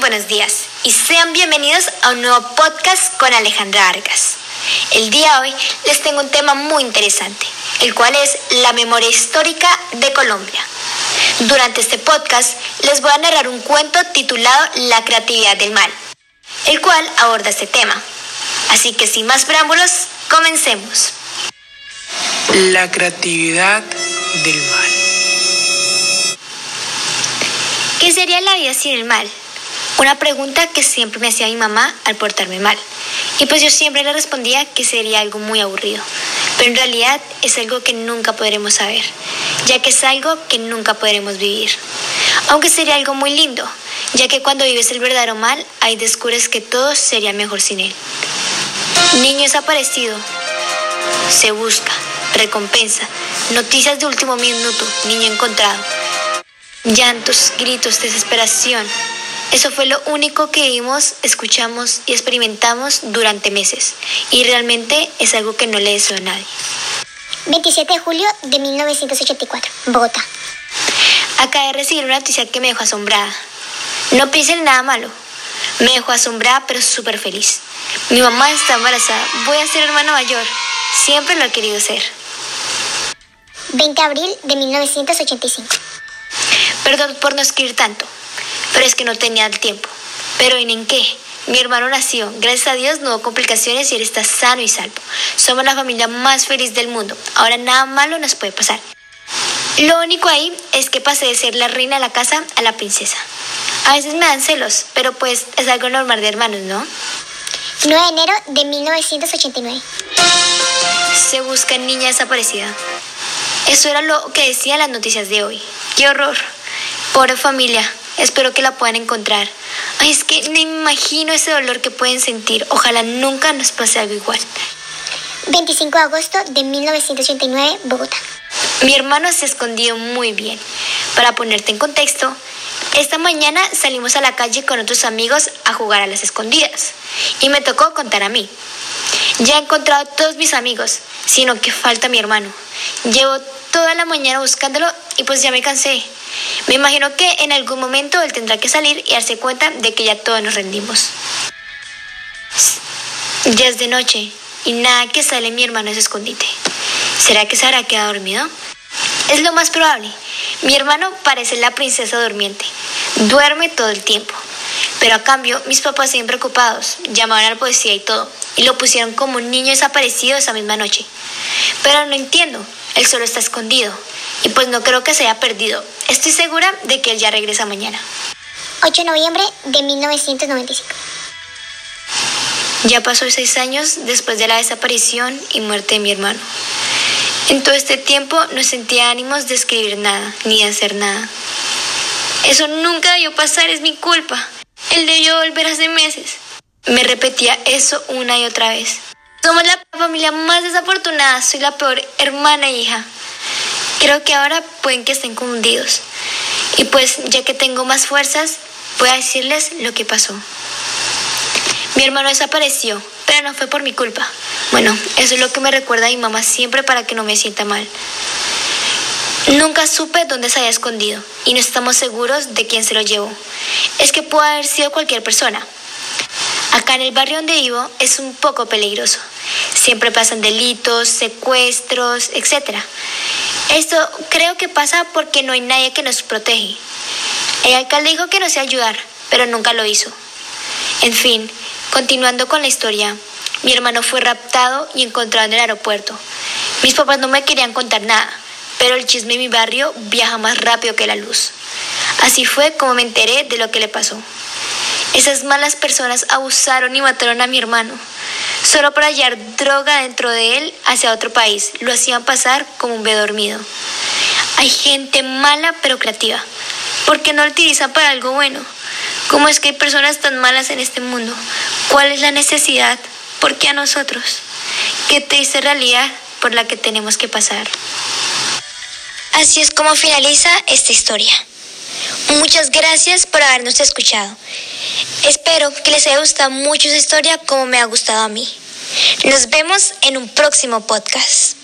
buenos días y sean bienvenidos a un nuevo podcast con Alejandra Vargas. El día de hoy les tengo un tema muy interesante, el cual es la memoria histórica de Colombia. Durante este podcast les voy a narrar un cuento titulado La creatividad del mal, el cual aborda este tema. Así que sin más preámbulos, comencemos. La creatividad del mal. ¿Qué sería la vida sin el mal? Una pregunta que siempre me hacía mi mamá al portarme mal. Y pues yo siempre le respondía que sería algo muy aburrido. Pero en realidad es algo que nunca podremos saber, ya que es algo que nunca podremos vivir. Aunque sería algo muy lindo, ya que cuando vives el verdadero mal, ahí descubres que todo sería mejor sin él. Niño desaparecido. Se busca, recompensa, noticias de último minuto, niño encontrado. Llantos, gritos, desesperación, eso fue lo único que vimos, escuchamos y experimentamos durante meses. Y realmente es algo que no le deseo a nadie. 27 de julio de 1984, Bogotá. Acabé de recibir una noticia que me dejó asombrada. No piensen en nada malo. Me dejó asombrada pero súper feliz. Mi mamá está embarazada. Voy a ser hermana mayor. Siempre lo he querido ser. 20 de abril de 1985. Perdón por no escribir tanto pero es que no tenía el tiempo. Pero ¿en qué? Mi hermano nació, gracias a Dios no hubo complicaciones y él está sano y salvo. Somos la familia más feliz del mundo. Ahora nada malo nos puede pasar. Lo único ahí es que pasé de ser la reina de la casa a la princesa. A veces me dan celos, pero pues es algo normal de hermanos, ¿no? 9 de enero de 1989. Se busca niña desaparecida. Eso era lo que decían las noticias de hoy. ¡Qué horror! Pobre familia, Espero que la puedan encontrar. Ay, es que me imagino ese dolor que pueden sentir. Ojalá nunca nos pase algo igual. 25 de agosto de 1989, Bogotá. Mi hermano se escondió muy bien. Para ponerte en contexto, esta mañana salimos a la calle con otros amigos a jugar a las escondidas y me tocó contar a mí. Ya he encontrado todos mis amigos, sino que falta mi hermano. Llevo toda la mañana buscándolo y pues ya me cansé. Me imagino que en algún momento él tendrá que salir y darse cuenta de que ya todos nos rendimos. Ya es de noche y nada que sale mi hermano es escondite. ¿Será que se habrá quedado dormido? Es lo más probable. Mi hermano parece la princesa durmiente. Duerme todo el tiempo. Pero a cambio, mis papás siguen preocupados. Llamaron a la policía y todo. Y lo pusieron como un niño desaparecido esa misma noche. Pero no entiendo. Él solo está escondido. Y pues no creo que se haya perdido. Estoy segura de que él ya regresa mañana. 8 de noviembre de 1995. Ya pasó seis años después de la desaparición y muerte de mi hermano. En todo este tiempo no sentía ánimos de escribir nada, ni de hacer nada. Eso nunca debió pasar, es mi culpa. Él debió volver hace meses. Me repetía eso una y otra vez. Somos la familia más desafortunada, soy la peor hermana e hija. Creo que ahora pueden que estén confundidos. Y pues ya que tengo más fuerzas, voy a decirles lo que pasó. Mi hermano desapareció, pero no fue por mi culpa. Bueno, eso es lo que me recuerda a mi mamá siempre para que no me sienta mal. Nunca supe dónde se había escondido y no estamos seguros de quién se lo llevó. Es que puede haber sido cualquier persona. Acá en el barrio donde vivo es un poco peligroso. Siempre pasan delitos, secuestros, etc. Esto creo que pasa porque no hay nadie que nos protege. El alcalde dijo que nos iba a ayudar, pero nunca lo hizo. En fin, continuando con la historia, mi hermano fue raptado y encontrado en el aeropuerto. Mis papás no me querían contar nada, pero el chisme en mi barrio viaja más rápido que la luz. Así fue como me enteré de lo que le pasó. Esas malas personas abusaron y mataron a mi hermano. Solo para hallar droga dentro de él hacia otro país. Lo hacían pasar como un bebé dormido. Hay gente mala pero creativa. ¿Por qué no lo utilizan para algo bueno? ¿Cómo es que hay personas tan malas en este mundo? ¿Cuál es la necesidad? ¿Por qué a nosotros? ¿Qué triste realidad por la que tenemos que pasar? Así es como finaliza esta historia. Muchas gracias por habernos escuchado. Espero que les haya gustado mucho esta historia como me ha gustado a mí. Nos vemos en un próximo podcast.